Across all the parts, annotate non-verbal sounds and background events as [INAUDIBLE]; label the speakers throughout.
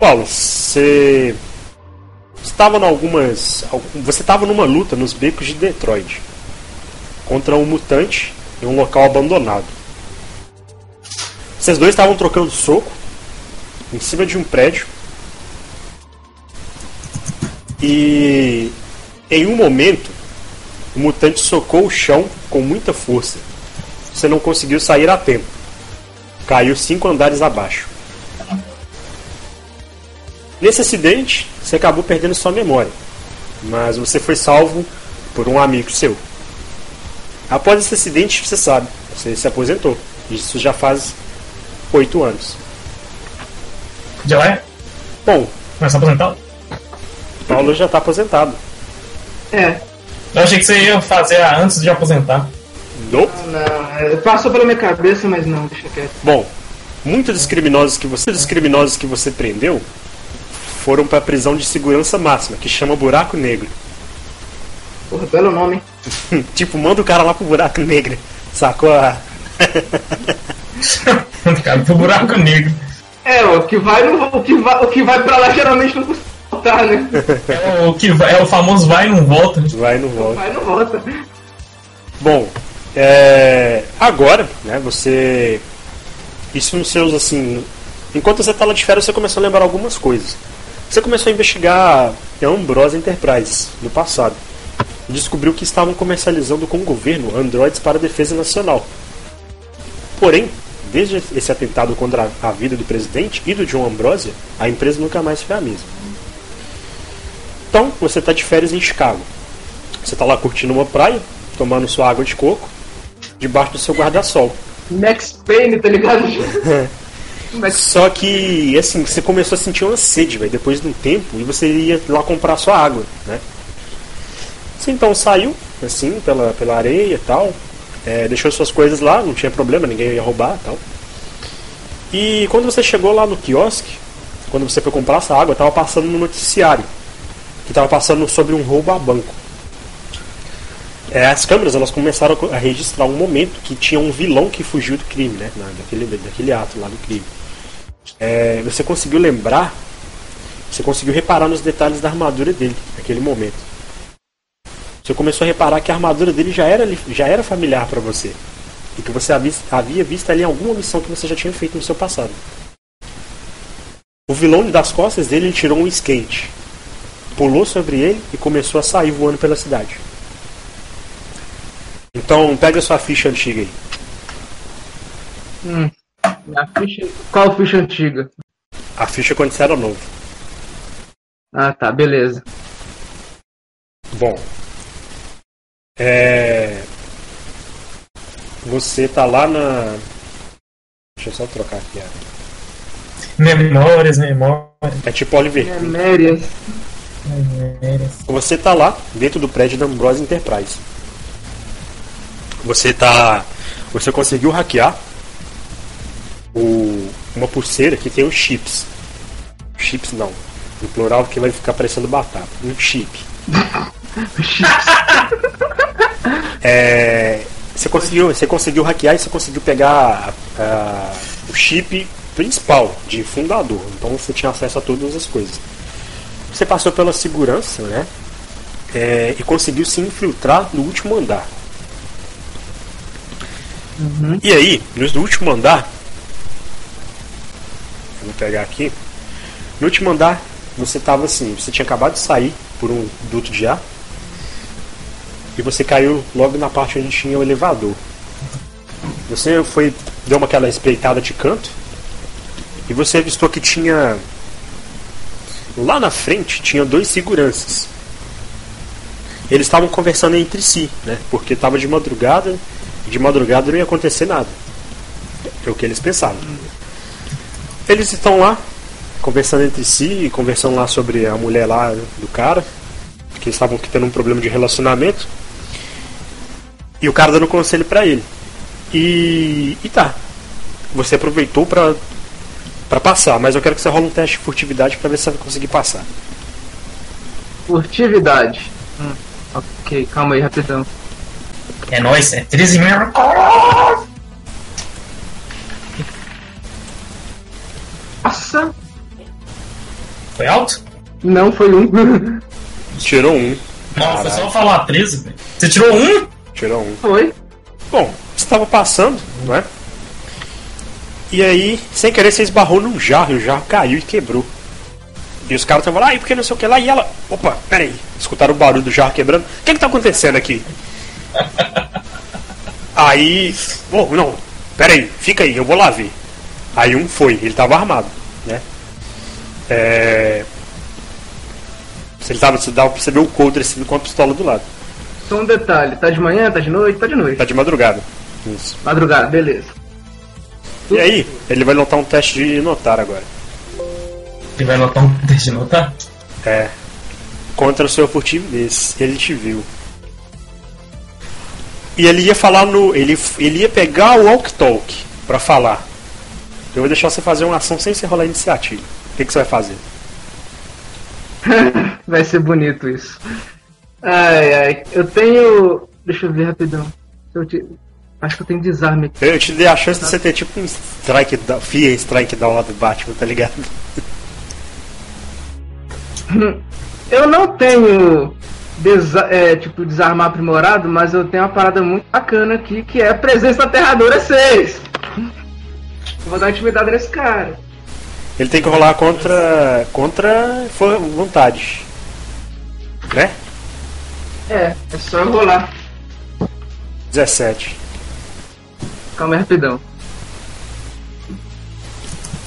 Speaker 1: Paulo, você estava em algumas. Você estava numa luta nos becos de Detroit contra um mutante em um local abandonado. Vocês dois estavam trocando soco em cima de um prédio. E em um momento, o mutante socou o chão com muita força. Você não conseguiu sair a tempo. Caiu cinco andares abaixo. Nesse acidente, você acabou perdendo sua memória, mas você foi salvo por um amigo seu. Após esse acidente, você sabe, você se aposentou. Isso já faz oito anos.
Speaker 2: Já é?
Speaker 1: Bom,
Speaker 2: Começa aposentado?
Speaker 1: Paulo já está aposentado.
Speaker 3: É.
Speaker 2: Eu achei que você ia fazer antes de aposentar.
Speaker 1: Nope.
Speaker 3: Não, é, passou pela minha cabeça, mas não, deixa quieto.
Speaker 1: Bom, muitos dos criminosos que você, dos criminosos que você prendeu foram para a prisão de segurança máxima, que chama Buraco Negro.
Speaker 3: Porra, belo nome, [LAUGHS]
Speaker 1: tipo, manda o cara lá pro Buraco Negro. Sacou? [LAUGHS] a-
Speaker 2: Cara, pro buraco negro.
Speaker 3: É, o que vai, no, o que vai, o que vai pra lá geralmente não custa voltar, né?
Speaker 2: É o, que vai- é o famoso vai e não volta.
Speaker 1: Vai no volta.
Speaker 3: Vai e não volta.
Speaker 1: Bom, é, agora, né, você. Isso nos seus, assim. Enquanto você tá lá de férias, você começou a lembrar algumas coisas. Você começou a investigar a Ambrose Enterprises no passado. E descobriu que estavam comercializando com o governo androides para a defesa nacional. Porém, desde esse atentado contra a vida do presidente e do John Ambrosia, a empresa nunca mais foi a mesma. Então, você está de férias em Chicago. Você está lá curtindo uma praia, tomando sua água de coco, debaixo do seu guarda-sol.
Speaker 3: Max Payne, tá ligado? [LAUGHS] Max...
Speaker 1: Só que, assim, você começou a sentir uma sede, velho, depois de um tempo, e você ia lá comprar sua água, né? Você então saiu, assim, pela, pela areia e tal, é, deixou suas coisas lá, não tinha problema, ninguém ia roubar e tal. E quando você chegou lá no quiosque, quando você foi comprar essa água, tava passando no noticiário, que tava passando sobre um roubo a banco. É, as câmeras elas começaram a registrar um momento que tinha um vilão que fugiu do crime, né? Daquele, daquele ato lá do crime. É, você conseguiu lembrar, você conseguiu reparar nos detalhes da armadura dele naquele momento. Você começou a reparar que a armadura dele já era, já era familiar para você. E que você havia, visto ali alguma missão que você já tinha feito no seu passado. O vilão das costas dele ele tirou um esquente, pulou sobre ele e começou a sair voando pela cidade. Então pega sua ficha antiga aí.
Speaker 3: Hum. A ficha... Qual ficha antiga?
Speaker 1: A ficha quando você era novo.
Speaker 3: Ah, tá, beleza.
Speaker 1: Bom. É. Você tá lá na. Deixa eu só trocar aqui. ó.
Speaker 2: Memórias, memórias.
Speaker 1: É tipo Oliver. Queen.
Speaker 3: Memérias.
Speaker 2: memórias.
Speaker 1: Você tá lá dentro do prédio da Ambrose Enterprise. Você tá. Você conseguiu hackear o... uma pulseira que tem os chips. Chips não. No plural que vai ficar parecendo batata. Um chip. [LAUGHS] É, você conseguiu, você conseguiu hackear e você conseguiu pegar ah, o chip principal de fundador. Então você tinha acesso a todas as coisas. Você passou pela segurança, né? É, e conseguiu se infiltrar no último andar. E aí, no último andar, vou pegar aqui. No último andar, você estava assim, você tinha acabado de sair por um duto de ar e você caiu logo na parte onde tinha o elevador. Você foi deu uma aquela espreitada de canto e você avistou que tinha lá na frente tinha dois seguranças. Eles estavam conversando entre si, né? Porque estava de madrugada e de madrugada não ia acontecer nada. É o que eles pensavam. Eles estão lá conversando entre si, conversando lá sobre a mulher lá do cara, que eles estavam tendo um problema de relacionamento. E o cara dando conselho pra ele. E, e tá. Você aproveitou pra, pra passar, mas eu quero que você role um teste de furtividade pra ver se você vai conseguir passar.
Speaker 3: Furtividade. Hum, ok, calma aí, rapidão.
Speaker 2: É nóis, é 13 mesmo.
Speaker 3: Nossa!
Speaker 2: Foi alto?
Speaker 3: Não foi um.
Speaker 1: Tirou um.
Speaker 2: Não, foi só falar 13, velho. Você tirou um?
Speaker 1: Tirou um.
Speaker 3: foi.
Speaker 1: Bom, você estava passando, não é? E aí, sem querer, você esbarrou num jarro e o jarro caiu e quebrou. E os caras estavam lá, e porque não sei o que lá, e ela. Opa, peraí. Escutaram o barulho do jarro quebrando. O que que tá acontecendo aqui? [LAUGHS] Aí. Oh, não, peraí, fica aí, eu vou lá ver. Aí um foi, ele tava armado, né? É. Se ele tava, você dava pra você ver o coldre assim com a pistola do lado.
Speaker 3: Só um detalhe, tá de manhã, tá de noite, tá de noite.
Speaker 1: Tá de madrugada. Isso.
Speaker 3: Madrugada, beleza.
Speaker 1: E aí, ele vai notar um teste de notar agora.
Speaker 2: Ele vai notar um teste de notar?
Speaker 1: É. Contra a sua furtividez. Ele te viu. E ele ia falar no. Ele, ele ia pegar o Walk Talk pra falar. Eu vou deixar você fazer uma ação sem você rolar iniciativa. O que, que você vai fazer? [LAUGHS]
Speaker 3: Vai ser bonito isso. Ai, ai. Eu tenho. Deixa eu ver rapidão. Eu te- Acho que eu tenho desarme aqui.
Speaker 1: Eu te dei a chance de você ter tipo um strike da. Fia strike down lá do Batman, tá ligado? [LAUGHS]
Speaker 3: Eu não tenho. desa- é, tipo, desarmar aprimorado, mas eu tenho uma parada muito bacana aqui que é a presença aterradora 6. Eu vou dar intimidade nesse cara.
Speaker 1: Ele tem que rolar contra. contra for- vontade. Né?
Speaker 3: É, é só eu rolar.
Speaker 1: 17.
Speaker 3: Calma aí, rapidão.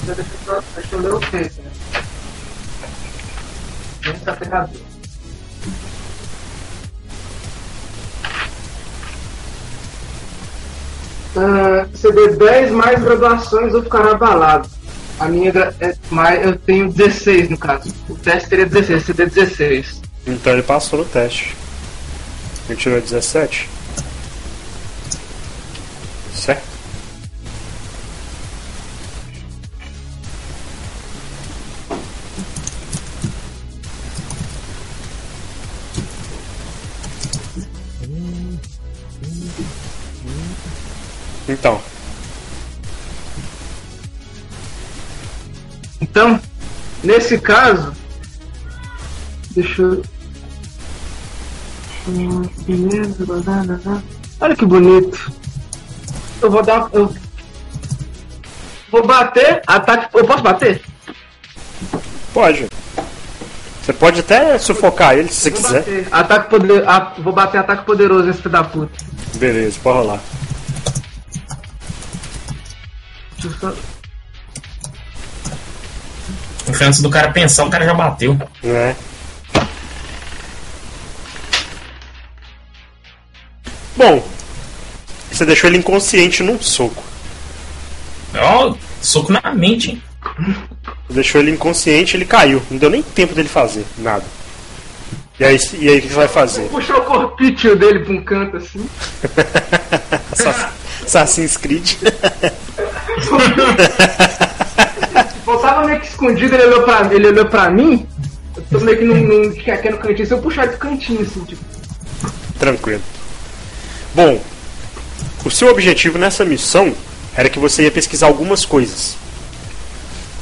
Speaker 3: Deixa eu ler o texto, né? Aterradora. Ah, CD 10 mais graduações ou ficará abalado. A minha é mais, eu tenho 16 no caso. O teste teria 16, CD 16.
Speaker 1: Então ele passou no teste. Ele tirou 17. Certo? Então,
Speaker 3: Então, nesse caso, deixa eu. Olha que bonito. Eu vou dar. Eu... Vou bater, ataque. Eu posso bater?
Speaker 1: pode. Você pode até sufocar ele se você
Speaker 3: Vou
Speaker 1: quiser.
Speaker 3: bater. Ataque poder... ah, vou bater ataque poderoso nesse filho da puta.
Speaker 1: Beleza, pode rolar.
Speaker 3: Deixa eu só.
Speaker 2: Antes do cara pensar, o cara já bateu.
Speaker 1: Né? Bom, você deixou ele inconsciente num soco.
Speaker 2: Ó, soco na mente, hein?
Speaker 1: Deixou ele inconsciente, ele caiu. Não deu nem tempo dele fazer nada. E aí, e aí o que você vai fazer?
Speaker 3: Puxou o corpício dele pra um canto assim. [LAUGHS]
Speaker 1: Assassin- Assassin's Creed. [LAUGHS]
Speaker 3: Meio que escondido, ele olhou pra, ele olhou pra mim. Eu tô meio que num, num, aqui no cantinho. Se eu puxar do cantinho assim, tipo.
Speaker 1: Tranquilo. Bom, o seu objetivo nessa missão era que você ia pesquisar algumas coisas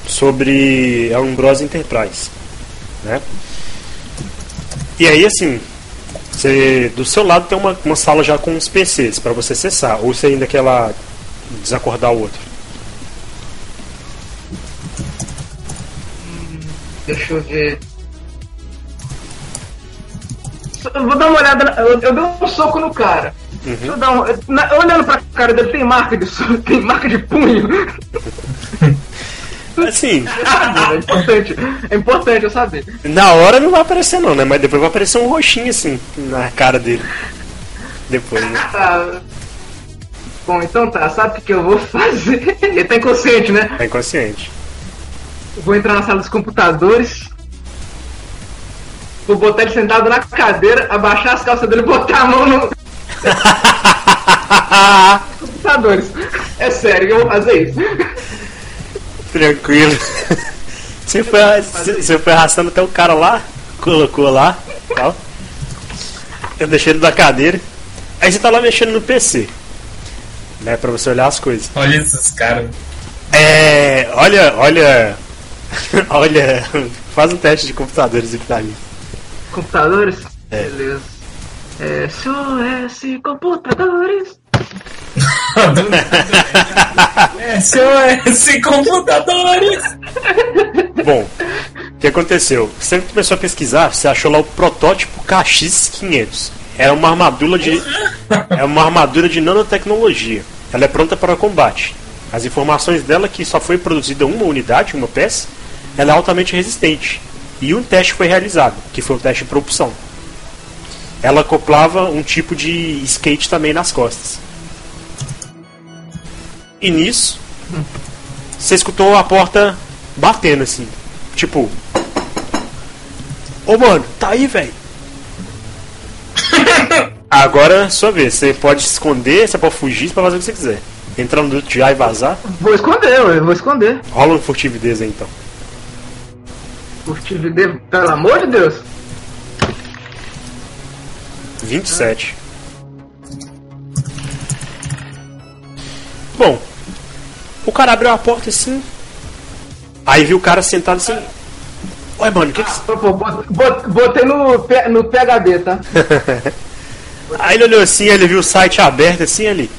Speaker 1: sobre a Umbrosa Enterprise, né? E aí, assim, você, do seu lado tem uma, uma sala já com uns PCs para você acessar, ou você ainda quer lá desacordar o outro.
Speaker 3: Deixa eu ver. Eu vou dar uma olhada. na- Eu, eu dei um soco no cara. Deixa eu dar um, na- olhando pra cara dele, tem marca de soco, tem marca de punho. [LAUGHS]
Speaker 1: Assim, [LAUGHS]
Speaker 3: é importante. É importante eu saber.
Speaker 1: na hora não vai aparecer não, né? Mas depois vai aparecer um roxinho assim na cara dele. Depois, né?
Speaker 3: Tá. [LAUGHS] Bom, então tá. Sabe o que, que eu vou fazer? Ele tá inconsciente, né?
Speaker 1: Tá inconsciente.
Speaker 3: Vou entrar na sala dos computadores. Vou botar ele sentado na cadeira, abaixar as calças dele e botar a mão no. [LAUGHS] computadores. É sério que eu vou fazer isso.
Speaker 1: Tranquilo. Você foi, você você foi arrastando até o cara lá, colocou lá, tal. Eu deixei ele da cadeira. Aí você tá lá mexendo no PC. Né, pra você olhar as coisas.
Speaker 2: Olha esses caras.
Speaker 1: É. Olha, olha. [LAUGHS] olha. Faz um teste de computadores aqui pra mim.
Speaker 3: Computadores?
Speaker 1: É.
Speaker 3: Beleza. É, SOS Computadores. [LAUGHS]
Speaker 2: SOS computadores!
Speaker 1: Bom, o que aconteceu? Você começou a pesquisar, você achou lá o protótipo KX500. Era uma armadura de é uma armadura de nanotecnologia. Ela é pronta para combate. As informações dela é que só foi produzida uma unidade, uma peça, ela é altamente resistente. E um teste foi realizado, que foi o teste de propulsão. Ela acoplava um tipo de skate também nas costas. E nisso, você escutou a porta batendo assim. Tipo. Ô mano, tá aí, velho. [LAUGHS] Agora, sua vez. Você pode se esconder, você pode fugir, você pode fazer o que você quiser. Entrar no duto ar e vazar.
Speaker 3: Vou esconder, eu vou esconder.
Speaker 1: Rola um furtividez aí então.
Speaker 3: Furtividez, pelo amor de Deus.
Speaker 1: 27. Bom, o cara abriu a porta assim. Aí viu o cara sentado assim. Ué, mano, o que que.
Speaker 3: Bot- Botei no, no PHD, tá? [LAUGHS]
Speaker 1: Aí ele olhou assim, ele viu o site aberto assim ali.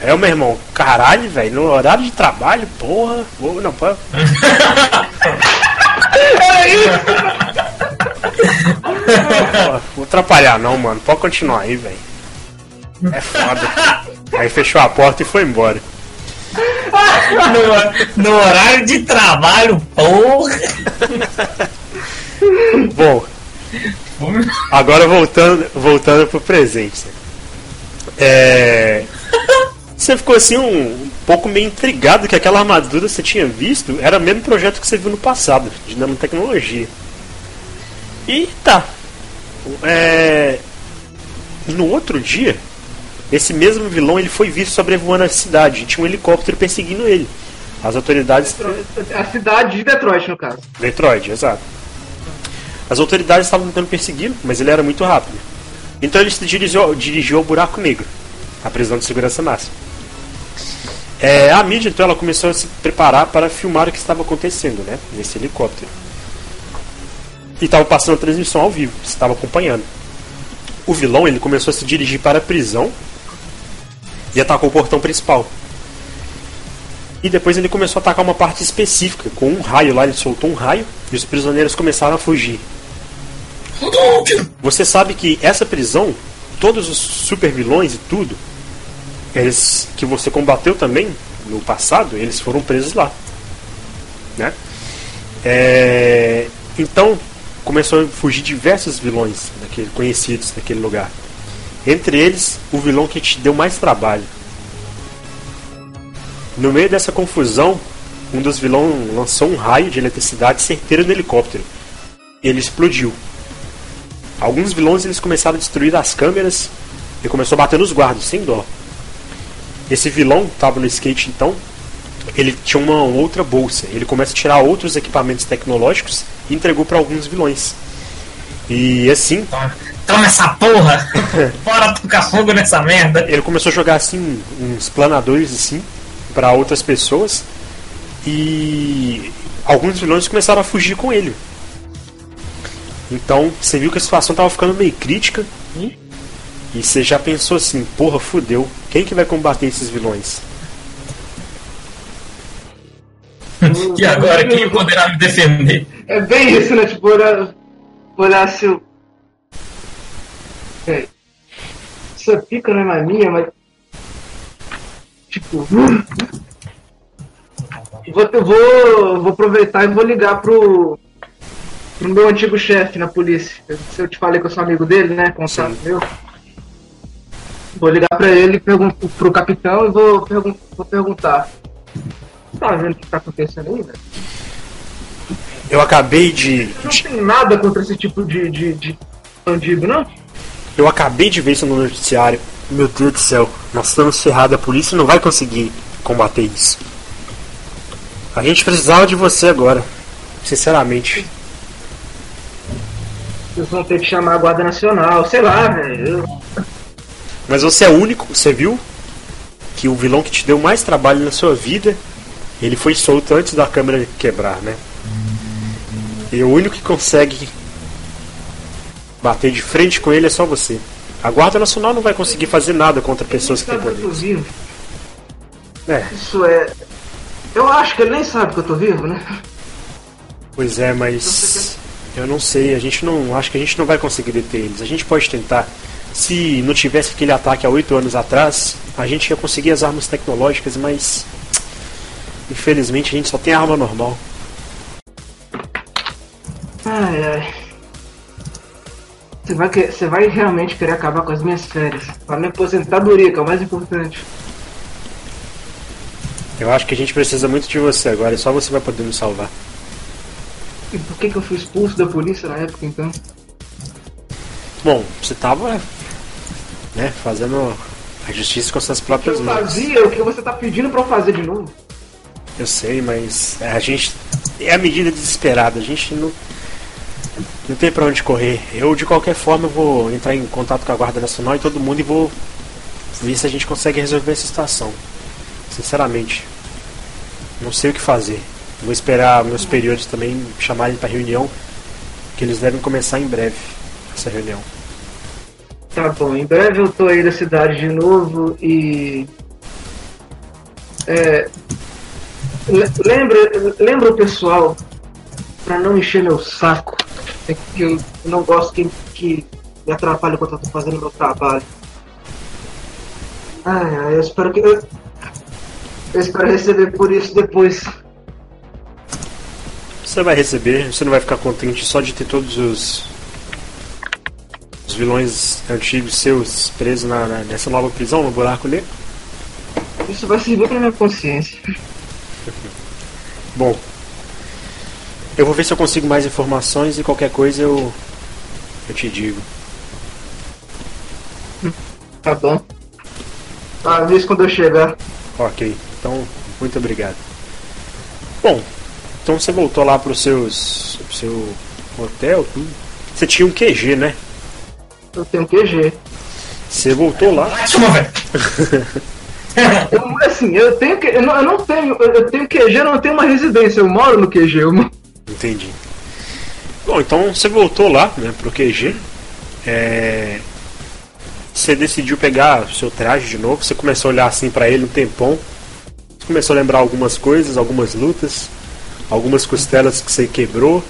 Speaker 1: É o meu irmão, caralho, velho, no horário de trabalho, porra, vou, não, pô. [LAUGHS] Pô, Vou atrapalhar não, mano. Pode continuar aí, velho. É foda. Aí fechou a porta e foi embora.
Speaker 2: No, no horário de trabalho, porra!
Speaker 1: Bom, agora voltando, voltando pro presente. É, Você ficou assim um, um pouco meio intrigado que aquela armadura que você tinha visto era o mesmo projeto que você viu no passado, de nanotecnologia. E tá. É, No outro dia, esse mesmo vilão ele foi visto sobrevoando a cidade. Tinha um helicóptero perseguindo ele. As autoridades
Speaker 3: A cidade de Detroit, no caso.
Speaker 1: Detroit, exato. As autoridades estavam tentando persegui-lo, mas ele era muito rápido. Então ele se dirigiu, dirigiu ao Buraco Negro, a prisão de segurança máxima. É, a mídia então ela começou a se preparar para filmar o que estava acontecendo, né, nesse helicóptero. E estava passando a transmissão ao vivo, estava acompanhando. O vilão ele começou a se dirigir para a prisão e atacou o portão principal. E depois ele começou a atacar uma parte específica, com um raio lá, ele soltou um raio e os prisioneiros começaram a fugir. Você sabe que essa prisão, todos os super vilões e tudo, eles que você combateu também no passado, eles foram presos lá. Né? É, então começou a fugir diversos vilões daquele, conhecidos daquele lugar. Entre eles, o vilão que te deu mais trabalho. No meio dessa confusão, um dos vilões lançou um raio de eletricidade certeiro no helicóptero. Ele explodiu. Alguns vilões eles começaram a destruir as câmeras e começou a bater nos guardas, sem dó. Esse vilão estava no skate então, ele tinha uma outra bolsa. Ele começa a tirar outros equipamentos tecnológicos e entregou para alguns vilões. E assim,
Speaker 2: Toma, toma essa porra! [LAUGHS] Bora tocar fogo nessa merda!
Speaker 1: ele começou a jogar assim uns planadores assim para outras pessoas e alguns vilões começaram a fugir com ele. Então você viu que a situação tava ficando meio crítica e você já pensou assim, porra, fudeu, quem que vai combater esses vilões? [LAUGHS]
Speaker 2: E agora quem poderá me defender?
Speaker 3: É bem isso, né? Tipo, olhar, olhar se eu. É. Essa pica não é mais minha, mas. Tipo. [LAUGHS] Vou, eu vou, vou aproveitar e vou ligar pro. pro meu antigo chefe na polícia. Se eu te falei que eu sou amigo dele, né? Contato meu. Vou ligar pra ele, pergunto pro capitão e vou, pergun vou perguntar. Tá vendo o que tá acontecendo aí, velho?
Speaker 1: Eu acabei de,
Speaker 3: Não tem nada contra esse tipo de, de, de bandido, não?
Speaker 1: eu acabei de ver isso no noticiário. Meu Deus do céu, nós estamos ferrados, a polícia não vai conseguir combater isso. A gente precisava de você agora, sinceramente.
Speaker 3: Vocês vão ter que chamar a Guarda Nacional, sei lá, velho. Eu-
Speaker 1: Mas você é o único, você viu? Que o vilão que te deu mais trabalho na sua vida, ele foi solto antes da câmera quebrar, né? E o único que consegue bater de frente com ele é só você. A Guarda Nacional não vai conseguir fazer nada contra pessoas que têm
Speaker 3: Sabe que eu tô
Speaker 1: poderes.
Speaker 3: vivo?
Speaker 1: É,
Speaker 3: Isso é. Eu acho que ele nem sabe que eu tô vivo, né?
Speaker 1: pois é, mas eu não sei, a gente não. Acho que a gente não vai conseguir deter eles. A gente pode tentar. Se não tivesse aquele ataque há oito anos atrás, a gente ia conseguir as armas tecnológicas, mas infelizmente a gente só tem arma normal.
Speaker 3: Ai, ai. Você vai, que- você vai realmente querer acabar com as minhas férias. A minha aposentadoria, que é o mais importante.
Speaker 1: Eu acho que a gente precisa muito de você agora, e só você vai poder nos salvar.
Speaker 3: E por que, que eu fui expulso da polícia na época, então?
Speaker 1: Bom, você tava né, fazendo a justiça com suas próprias
Speaker 3: Eu
Speaker 1: mãos.
Speaker 3: fazia o que você tá pedindo pra eu fazer de novo.
Speaker 1: Eu sei, mas a gente é a medida desesperada. A gente não não tem pra onde correr. Eu de qualquer forma eu vou entrar em contato com a Guarda Nacional e todo mundo e vou ver se a gente consegue resolver essa situação. Sinceramente, não sei o que fazer. Vou esperar meus superiores também chamarem pra reunião, que eles devem começar em breve essa reunião.
Speaker 3: Tá bom, em breve eu tô aí da cidade de novo e. É. le- Lembra, lembra o pessoal, pra não encher meu saco, é que eu não gosto que, que me atrapalhe enquanto eu tô fazendo meu trabalho. Ai, eu espero que. Eu, eu espero receber por isso depois.
Speaker 1: Você vai receber, você não vai ficar contente só de ter todos os, os vilões antigos seus presos na, na- nessa nova prisão, no buraco negro?
Speaker 3: Isso vai servir pra minha consciência. [LAUGHS]
Speaker 1: Bom, eu vou ver se eu consigo mais informações e qualquer coisa eu, eu te digo.
Speaker 3: Tá bom. Avisa quando eu chegar.
Speaker 1: Ok, então muito obrigado. Bom, então você voltou lá pro seus, pro seu hotel, tudo. Você tinha um QG, né?
Speaker 3: Eu tenho QG.
Speaker 1: Você voltou lá.
Speaker 2: Velho. [LAUGHS]
Speaker 3: Eu, assim, eu tenho que. Eu não, eu não tenho. Eu tenho QG, eu não tenho uma residência, eu moro no QG. Eu,
Speaker 1: Entendi. Bom, então você voltou lá, né, pro QG. É... Você decidiu pegar o seu traje de novo, você começou a olhar assim pra ele um tempão. Você começou a lembrar algumas coisas, algumas lutas, algumas costelas que você quebrou.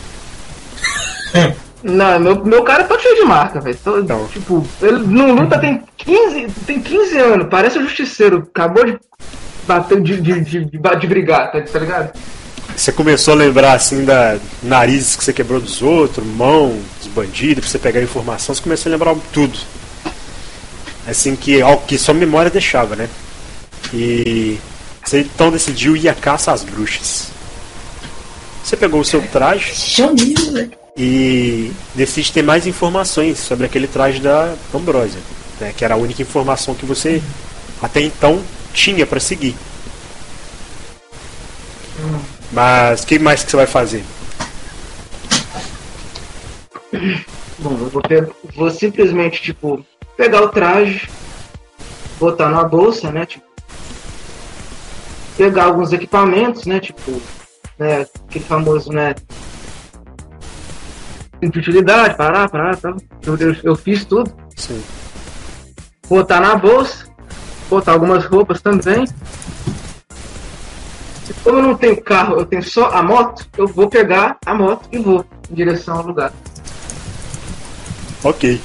Speaker 1: [LAUGHS]
Speaker 3: não, meu, meu cara tá cheio de marca, velho.
Speaker 1: Então.
Speaker 3: Tipo, ele não luta tem 15, tem 15 anos, parece um justiceiro. Acabou de bater, de, de, de, de, brigar, tá, tá ligado?
Speaker 1: Você começou a lembrar assim da narizes que você quebrou dos outros, mão, dos bandidos, pra você pegar informação, você começou a lembrar tudo. Assim que que sua memória deixava, né? E você então decidiu ir à caça às bruxas. Você pegou o seu traje
Speaker 2: Chamizo, velho.
Speaker 1: E decide ter mais informações sobre aquele traje da Ambrósia, né? Que era a única informação que você até então tinha pra seguir. Mas o que mais que você vai fazer?
Speaker 3: Bom, eu vou, vou simplesmente, tipo, pegar o traje, botar numa bolsa, né? Tipo, pegar alguns equipamentos, né? Tipo, né, aquele famoso, né? De utilidade, parar, parar, parar. Eu, eu, eu fiz tudo.
Speaker 1: Sim.
Speaker 3: Botar na bolsa, botar algumas roupas também. E como eu não tenho carro, eu tenho só a moto, eu vou pegar a moto e vou em direção ao lugar.
Speaker 1: Ok.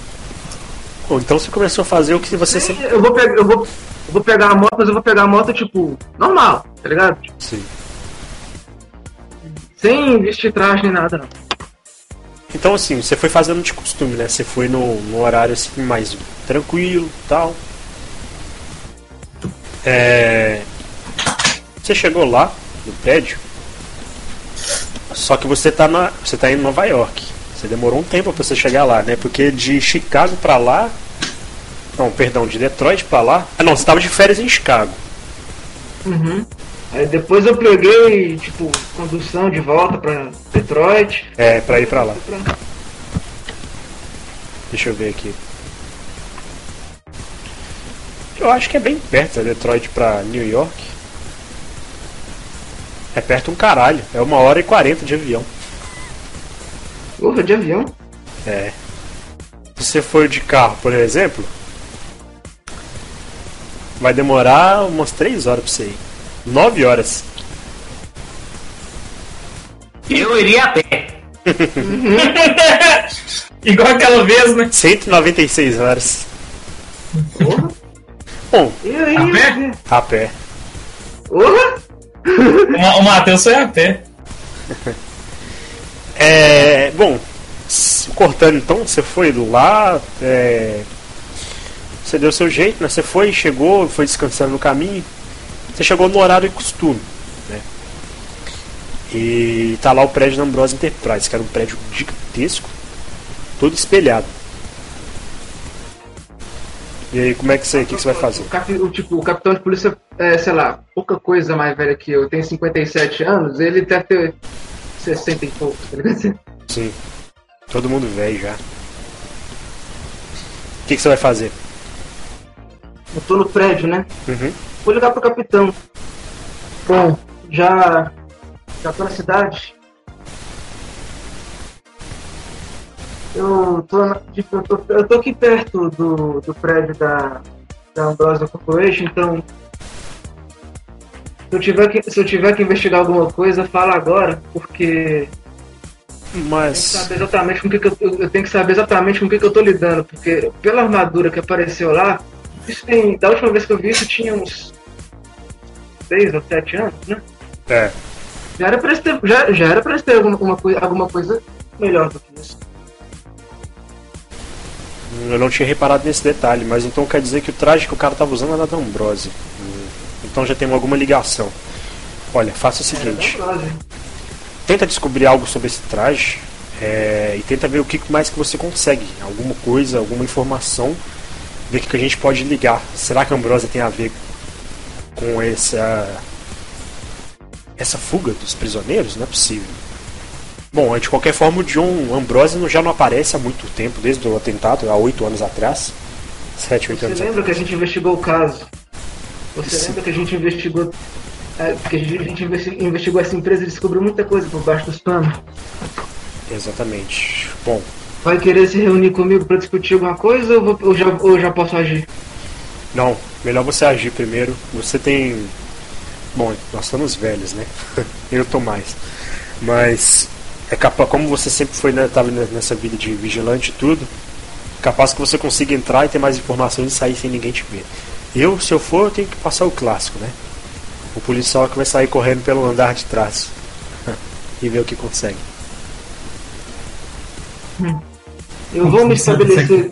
Speaker 1: Bom, então você começou a fazer o que você sempre.
Speaker 3: Eu vou, pegar, eu, vou, eu vou pegar a moto, mas eu vou pegar a moto, tipo, normal, tá ligado?
Speaker 1: Sim.
Speaker 3: sem vestir traje nem nada, não.
Speaker 1: Então assim, você foi fazendo de costume, né? Você foi no, no horário assim mais tranquilo tal. É... Você chegou lá no prédio. Só que você tá na. Você tá em Nova York. Você demorou um tempo pra você chegar lá, né? Porque de Chicago pra lá. Não, perdão, de Detroit pra lá. Ah não, você tava de férias em Chicago.
Speaker 3: Uhum. Aí depois eu peguei, tipo, condução de volta pra Detroit.
Speaker 1: É, pra ir pra lá.
Speaker 3: Pra-
Speaker 1: Deixa eu ver aqui. Eu acho que é bem perto, é Detroit pra New York. É perto um caralho, é uma hora e quarenta de avião.
Speaker 3: Porra, de avião?
Speaker 1: É. Se você for de carro, por exemplo, vai demorar umas 3 horas pra você ir. 9 horas.
Speaker 2: Eu iria a pé. [LAUGHS] Igual aquela vez, né?
Speaker 1: 196 horas.
Speaker 3: Porra.
Speaker 1: Bom,
Speaker 3: E aí?
Speaker 2: A pé?
Speaker 1: a pé.
Speaker 3: Porra?
Speaker 2: O Ma- O Matheus foi a pé. [LAUGHS]
Speaker 1: É. Bom, cortando então, você foi lá, é, você deu seu jeito, né? Você foi, chegou, foi descansando no caminho. Você chegou no horário de costume, né? E tá lá o prédio da Ambrose Enterprise, que era um prédio gigantesco, todo espelhado. E aí, como é que você, o que, que você vai fazer?
Speaker 3: O, capi- o, tipo, o capitão de polícia é, sei lá, pouca coisa mais velha que eu, tem 57 anos, ele deve ter 60 e pouco, tá ligado? [LAUGHS]
Speaker 1: Sim, todo mundo velho já. O que, que você vai fazer?
Speaker 3: Eu tô no prédio, né?
Speaker 1: Uhum.
Speaker 3: Vou ligar pro capitão. Bom, já. Já tô na cidade. Eu tô, na- tipo, eu tô, eu tô aqui perto do, do prédio da, da Ambrosia Corporation, então. Se eu, tiver que, se eu tiver que investigar alguma coisa, fala agora, porque eu tenho que
Speaker 1: Mas.
Speaker 3: saber exatamente com que, que eu, eu tenho que saber exatamente com o que, que eu tô lidando, porque pela armadura que apareceu lá, isso tem. Da última vez que eu vi isso tinha uns 6 ou 7 anos, né?
Speaker 1: É.
Speaker 3: Já era pra eles ter, já, já era pra eles ter alguma, alguma coisa melhor do que isso.
Speaker 1: Eu não tinha reparado nesse detalhe, mas então quer dizer que o traje que o cara tava usando era da Ambrose. Hum, Então já tem alguma ligação. Olha, faça o seguinte: tenta descobrir algo sobre esse traje é, e tenta ver o que mais que você consegue. Alguma coisa, alguma informação, ver o que que a gente pode ligar. Será que a Ambrose tem a ver com essa essa fuga dos prisioneiros? Não é possível. Bom, de qualquer forma, o John Ambrose já não aparece há muito tempo, desde o atentado, há oito anos atrás. Sete, oito
Speaker 3: Você
Speaker 1: anos
Speaker 3: lembra que a
Speaker 1: atrás.
Speaker 3: gente investigou o caso? Você
Speaker 1: Sim.
Speaker 3: lembra que a gente investigou. é, que a gente, investigou essa empresa e descobriu muita coisa por baixo dos panos?
Speaker 1: Exatamente. Bom,
Speaker 3: Vai querer se reunir comigo pra discutir alguma coisa ou, vou- ou já, ou já posso agir?
Speaker 1: não, melhor você agir primeiro. Você tem. Bom, nós estamos velhos, né? [LAUGHS] Eu tô mais. Mas é capaz, como você sempre foi, né, tava nessa vida de vigilante e tudo, capaz que você consiga entrar e ter mais informações e sair sem ninguém te ver. Eu, se eu for, eu tenho que passar o clássico, né? O policial que vai sair correndo pelo andar de trás [LAUGHS] e ver o que consegue.
Speaker 3: Eu vou me estabelecer.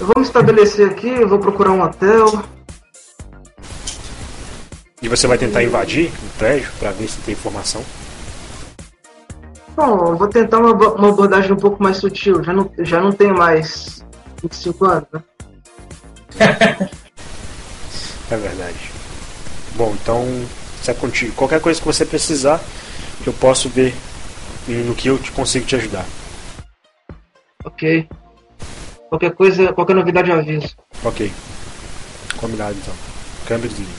Speaker 3: Eu vou me estabelecer aqui, eu vou procurar um hotel.
Speaker 1: E você vai tentar invadir o prédio para ver se tem informação.
Speaker 3: Bom, eu vou tentar uma, uma abordagem um pouco mais sutil. Já não, já não tenho mais 25 anos, né? [LAUGHS]
Speaker 1: É verdade. Bom, então, se é contigo. Qualquer coisa que você precisar, eu posso ver no que eu te consigo te ajudar.
Speaker 3: Ok. Qualquer coisa, qualquer novidade eu aviso.
Speaker 1: Ok. Combinado então. Câmbio desliga.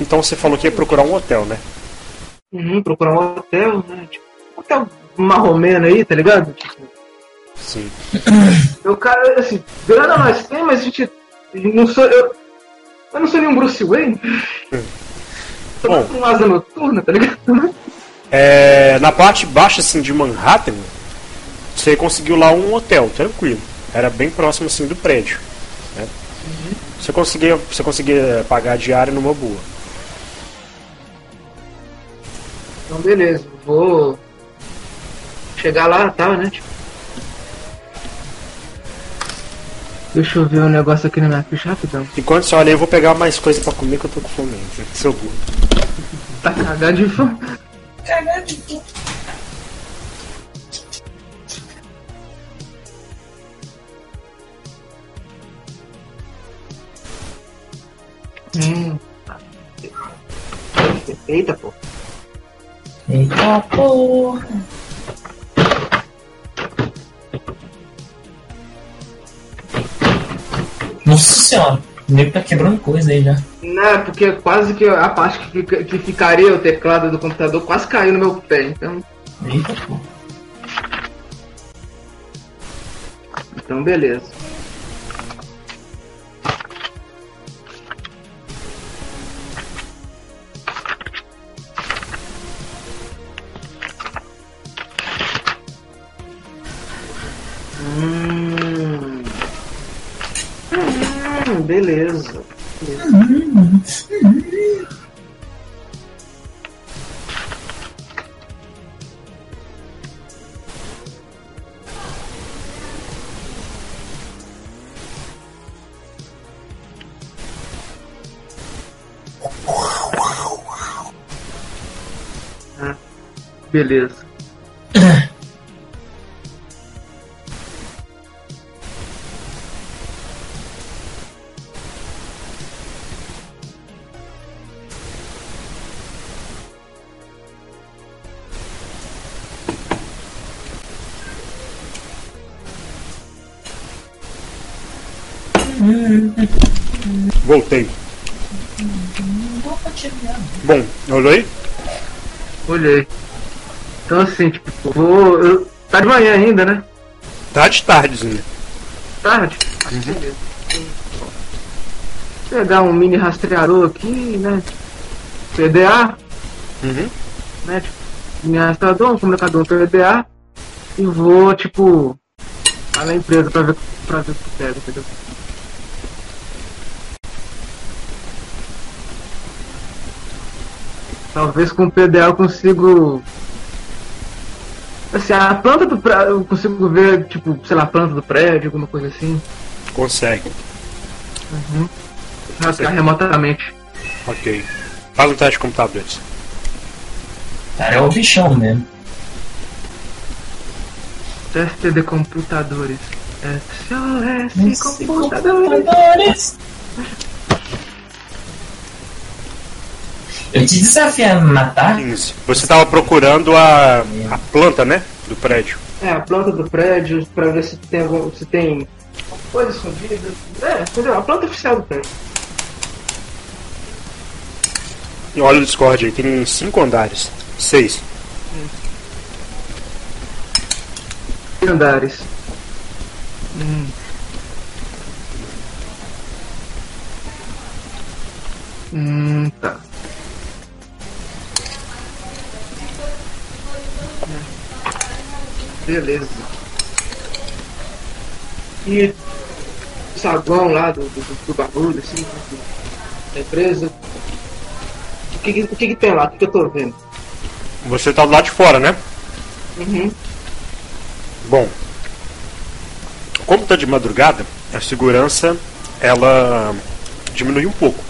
Speaker 1: Então você falou que ia procurar um hotel, né?
Speaker 3: Uhum, procurar um hotel, né? Tipo, um hotel marromeno aí, tá ligado? Tipo,
Speaker 1: Sim.
Speaker 3: eu, cara, assim, grana nós tem, mas a gente. Não sou. Eu, eu não sou nenhum Bruce Wayne. Tô
Speaker 1: Bom.
Speaker 3: com asa noturna, tá ligado?
Speaker 1: É, na parte baixa assim de Manhattan, você conseguiu lá um hotel, tranquilo. Era bem próximo assim do prédio. né? Você conseguia, você conseguia pagar a diária numa boa.
Speaker 3: Então, beleza, vou chegar lá, tá, né? Tipo... Deixa eu ver um negócio aqui na minha ficha rapidão.
Speaker 1: Enquanto você olha eu vou pegar mais coisa pra comer que eu tô com fome ainda. Seu gordo.
Speaker 3: Tá cagado de fome. Hum. Eita, pô.
Speaker 2: Eita porra. Nossa senhora, o nego tá quebrando coisa aí já.
Speaker 3: Não, porque quase que a parte que, fica, que ficaria o teclado do computador quase caiu no meu pé, então.
Speaker 2: Eita, pô.
Speaker 3: Então, beleza. Beleza.
Speaker 1: Voltei. Bom, aí?
Speaker 3: Olhei. Então assim, tipo, vou. eu- Tá de manhã ainda, né?
Speaker 1: Tá de tardezinha.
Speaker 3: Tarde? Beleza. Pegar um mini rastreador aqui, né? PDA,
Speaker 1: Uhum.
Speaker 3: né? Tipo, mini rastreador, um comunicador PDA. E vou, tipo, lá na empresa pra ver, pra ver o que pega, entendeu? Talvez com o PDA eu consigo. Assim, a planta do prédio, eu consigo ver, tipo, sei lá, a planta do prédio, alguma coisa assim.
Speaker 1: Consegue.
Speaker 3: Rastrear remotamente.
Speaker 1: Ok. Faz um teste de computadores.
Speaker 2: Cara, é o bichão mesmo.
Speaker 3: Teste de computadores. SOS computadores.
Speaker 2: computadores. Eu te desafio a me matar.
Speaker 1: 15. Você tava procurando a, a planta, né? Do prédio.
Speaker 3: É, a planta do prédio, pra ver se tem algum. se tem coisa escondida. É, entendeu? A planta oficial do prédio.
Speaker 1: E olha o Discord aí, tem 5 andares. 6.
Speaker 3: Andares. Hum. Hum, tá. Beleza. E o saguão lá do, do, do bagulho, assim, da empresa. O que, o que, que tem lá? O que, que eu tô vendo?
Speaker 1: Você tá do lado de fora, né?
Speaker 3: Uhum.
Speaker 1: Bom, como tá de madrugada, a segurança ela diminui um pouco.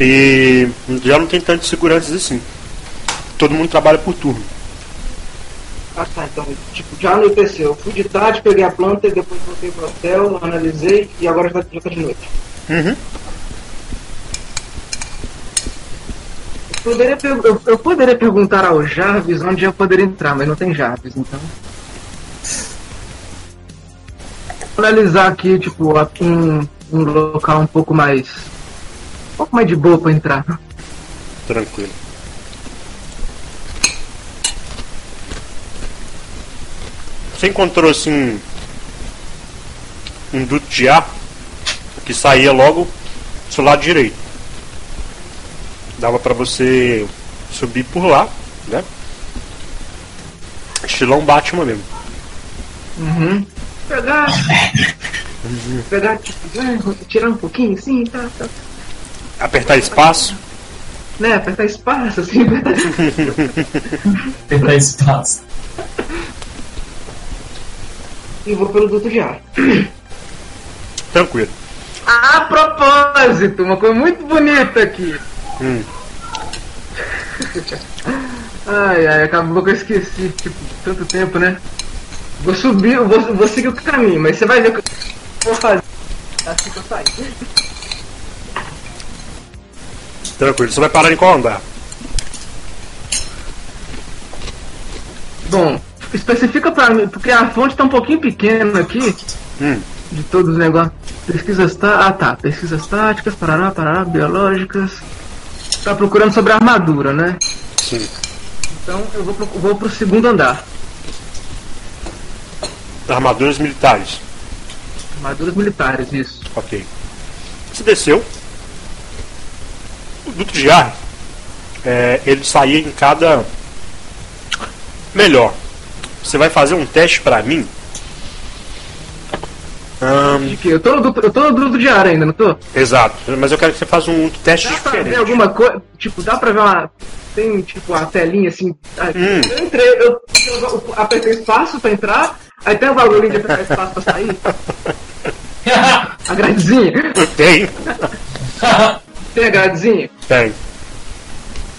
Speaker 1: E já não tem tantos seguranças assim. Todo mundo trabalha por turno.
Speaker 3: Ah tá, então, tipo, já anoiteceu. Eu fui de tarde, peguei a planta e depois voltei pro hotel, analisei e agora já, já tá de noite.
Speaker 1: Uhum.
Speaker 3: Eu poderia, eu, eu poderia perguntar ao Jarvis onde eu poderia entrar, mas não tem Jarvis, então. Vou analisar aqui, tipo, a- um, um local um pouco mais. Um pouco mais de boa pra entrar.
Speaker 1: Tranquilo. Você encontrou assim um duto de ar que saía logo do seu lado direito. Dava pra você subir por lá, né? Estilão Batman mesmo.
Speaker 3: Uhum. Pegar. [LAUGHS] Pegar, tipo, né, tirar um pouquinho assim, tá, tá.
Speaker 1: Apertar espaço.
Speaker 3: Né, apertar espaço, assim, [LAUGHS] apertar
Speaker 2: Tentar espaço.
Speaker 3: E vou pelo duto de ar.
Speaker 1: Tranquilo.
Speaker 3: A propósito, uma coisa muito bonita aqui.
Speaker 1: Hum.
Speaker 3: Ai, ai, acabou que eu esqueci, tipo, tanto tempo, né? Vou subir, eu vou, vou seguir o caminho, mas você vai ver o que eu vou fazer assim que eu sair.
Speaker 1: Tranquilo. Você vai parar em qual andar?
Speaker 3: Bom, especifica pra mim, porque a fonte tá um pouquinho pequena aqui,
Speaker 1: Hum.
Speaker 3: de todos os negócios. Pesquisas tá. Ah tá, pesquisas táticas, parará, parará, biológicas. Tá procurando sobre a armadura, né?
Speaker 1: Sim.
Speaker 3: Então eu vou pro, vou pro segundo andar.
Speaker 1: Armaduras militares.
Speaker 3: Armaduras militares, isso.
Speaker 1: Ok. Você desceu. O duto de ar, é, ele saía em cada. Melhor. Você vai fazer um teste pra mim.
Speaker 3: Que? Eu tô no duto, eu tô no duto de ar ainda, não tô?
Speaker 1: exato. Mas eu quero que você faça um teste
Speaker 3: Dá pra ver
Speaker 1: diferente.
Speaker 3: alguma coisa? Tipo, dá pra ver uma. Tem tipo uma telinha assim. ah,
Speaker 1: Hum.
Speaker 3: Eu entrei, eu, eu apertei espaço pra entrar, aí tem um bagulho de apertar espaço pra sair. [LAUGHS] A gradezinha.
Speaker 1: Tem,
Speaker 3: Tem a gradezinha?
Speaker 1: tem.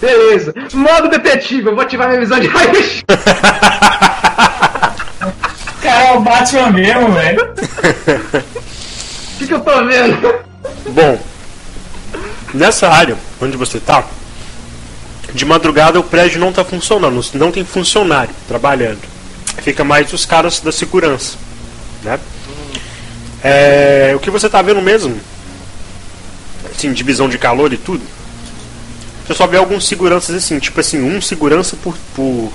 Speaker 3: Beleza. Modo detetive, eu vou ativar minha visão de raio-x. [LAUGHS]
Speaker 2: Batman mesmo, velho.
Speaker 3: O [LAUGHS] que, que eu tô vendo?
Speaker 1: Bom, nessa área onde você tá, de madrugada o prédio não tá funcionando, não tem funcionário trabalhando. Fica mais os caras da segurança, né? É, o que você tá vendo mesmo, assim, divisão de calor e tudo, você só vê alguns seguranças assim, tipo assim, um segurança por, por,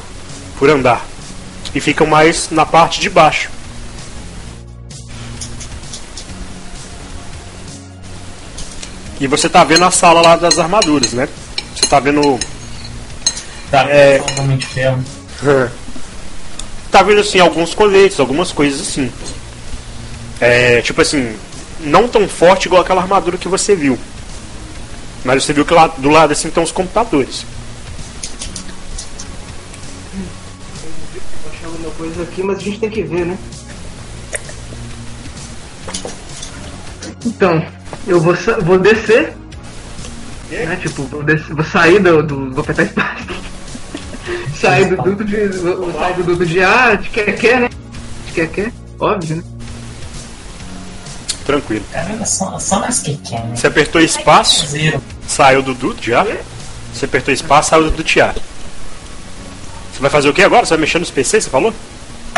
Speaker 1: por andar. E ficam mais na parte de baixo. E você tá vendo a sala lá das armaduras, né? Você tá vendo.
Speaker 2: Tá,
Speaker 1: É.
Speaker 2: totalmente ferro. [LAUGHS]
Speaker 1: Tá vendo assim, alguns coletes, algumas coisas assim. É, tipo assim, não tão forte igual aquela armadura que você viu. Mas você viu que lá do lado assim estão os computadores.
Speaker 3: Vou achar alguma coisa aqui, mas a gente tem que ver, né? Então, eu vou, vou descer. Né? Tipo, vou, descer, vou sair do. do vou apertar espaço. [LAUGHS] sair do duto de. Vou, vou sair do duto de ar, de quer quer, né? De quer quer, óbvio, né?
Speaker 1: Tranquilo.
Speaker 2: Cara, só, só nas que quer, né?
Speaker 1: Você apertou espaço, saiu do duto já. Você apertou espaço, saiu do dutear. Você vai fazer o que agora? Você vai mexer nos PC, você falou?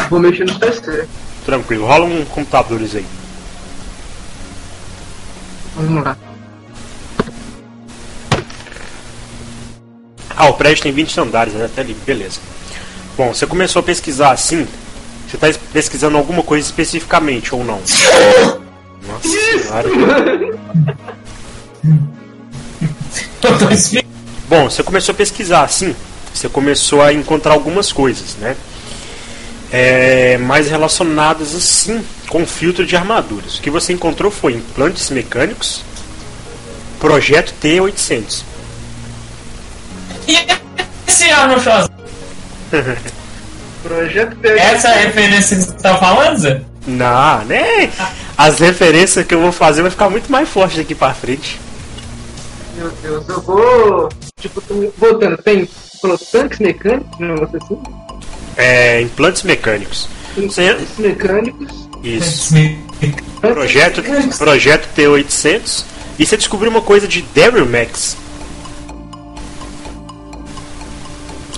Speaker 3: Vou mexer no PC.
Speaker 1: Tranquilo, rola um computadores aí.
Speaker 3: Vamos.
Speaker 1: Ah, o prédio tem 20 andares, né? Até ali, beleza. Bom, você começou a pesquisar assim. Você está pesquisando alguma coisa especificamente ou não? Nossa senhora. Bom, você começou a pesquisar assim. Você começou a encontrar algumas coisas, né? É, mais relacionadas assim com filtro de armaduras. O que você encontrou foi implantes mecânicos, projeto T800.
Speaker 2: E esse Arnold [LAUGHS] Schwarzenegger?
Speaker 3: Projeto P.
Speaker 2: Essa é a referência que você tá falando, Zé?
Speaker 1: Não, né? As referências que eu vou fazer vai ficar muito mais forte daqui pra frente.
Speaker 3: Meu Deus, eu vou. Tipo, voltando. Tem. Tanques mecânicos, um negócio assim?
Speaker 1: É, implantes mecânicos. Você-
Speaker 3: Tanques mecânicos.
Speaker 1: Isso. Projeto, projeto T800. E você descobriu uma coisa de Daryl Max.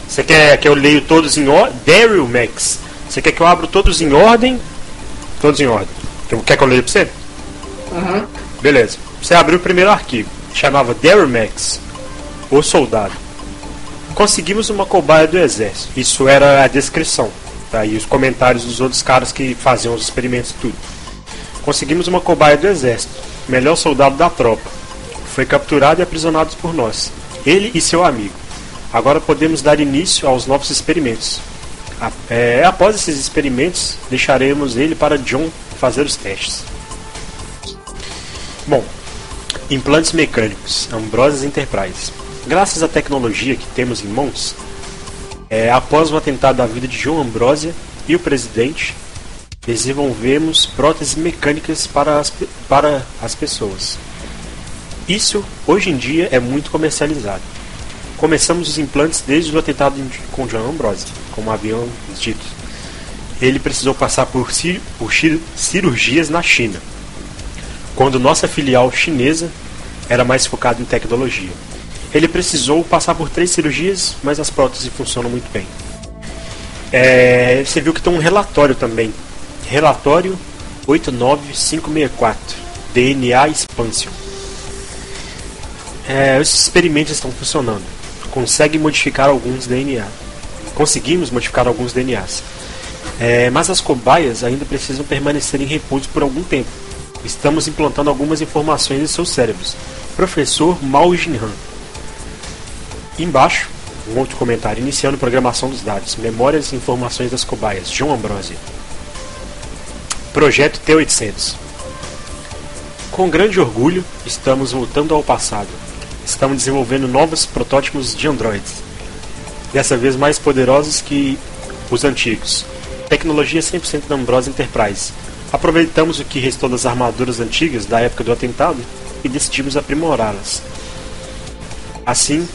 Speaker 1: Você quer que eu leio todos em ordem? Daryl Max. Você quer que eu abra todos em ordem? Todos em ordem. Então, Quer que eu leia pra você?
Speaker 3: Aham.
Speaker 1: Beleza. Você abriu o primeiro arquivo. Chamava Daryl Max, o soldado. Conseguimos uma cobaia do exército. Isso era a descrição. Tá? E os comentários dos outros caras que faziam os experimentos tudo. Conseguimos uma cobaia do exército. Melhor soldado da tropa. Foi capturado e aprisionado por nós. Ele e seu amigo. Agora podemos dar início aos novos experimentos. É, após esses experimentos, deixaremos ele para John fazer os testes. Bom, implantes mecânicos, Ambrosius Enterprise. Graças à tecnologia que temos em mãos, é, após o atentado à vida de João Ambrosia e o presidente, desenvolvemos próteses mecânicas para as, para as pessoas. Isso, hoje em dia, é muito comercializado. Começamos os implantes desde o atentado com João Ambrosia, como haviam dito. Ele precisou passar por, cirurgias na China quando nossa filial chinesa era mais focada em tecnologia. Ele precisou passar por três cirurgias, mas as próteses funcionam muito bem. É, você viu que tem um relatório também. Relatório 89564, DNA Expansion. É, experimentos estão funcionando. Consegue modificar alguns DNA. conseguimos modificar alguns DNAs. É, mas as cobaias ainda precisam permanecer em repouso por algum tempo. Estamos implantando algumas informações em seus cérebros. Professor Mao Jinhan. Embaixo, um outro comentário iniciando programação dos dados, memórias e informações das cobaias, João Ambrose. Projeto T800. Com grande orgulho, estamos voltando ao passado. Estamos desenvolvendo novos protótipos de androides, dessa vez mais poderosos que os antigos. Tecnologia 100% da Ambrose Enterprise. Aproveitamos o que restou das armaduras antigas da época do atentado e decidimos aprimorá-las. Assim,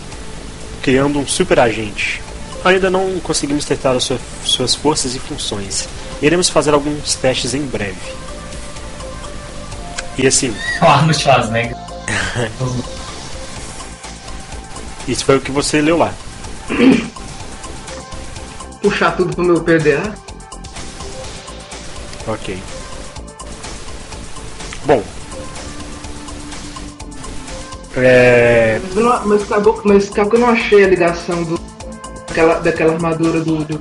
Speaker 1: criando um super agente. Ainda não conseguimos testar as suas forças e funções. Iremos fazer alguns testes em breve. E assim. [LAUGHS]
Speaker 2: Arnold Schwarzenegger.
Speaker 1: Isso foi o que você leu lá. [COUGHS]
Speaker 3: Puxar tudo pro meu PDA?
Speaker 1: Ok. Bom. É...
Speaker 3: Mas, acabou, mas acabou que eu não achei a ligação do, daquela, daquela armadura do, do,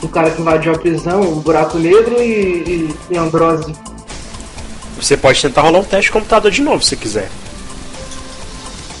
Speaker 3: do cara que invadiu a prisão, o buraco negro e, e, e Ambrose.
Speaker 1: Você pode tentar rolar um teste de computador de novo se quiser.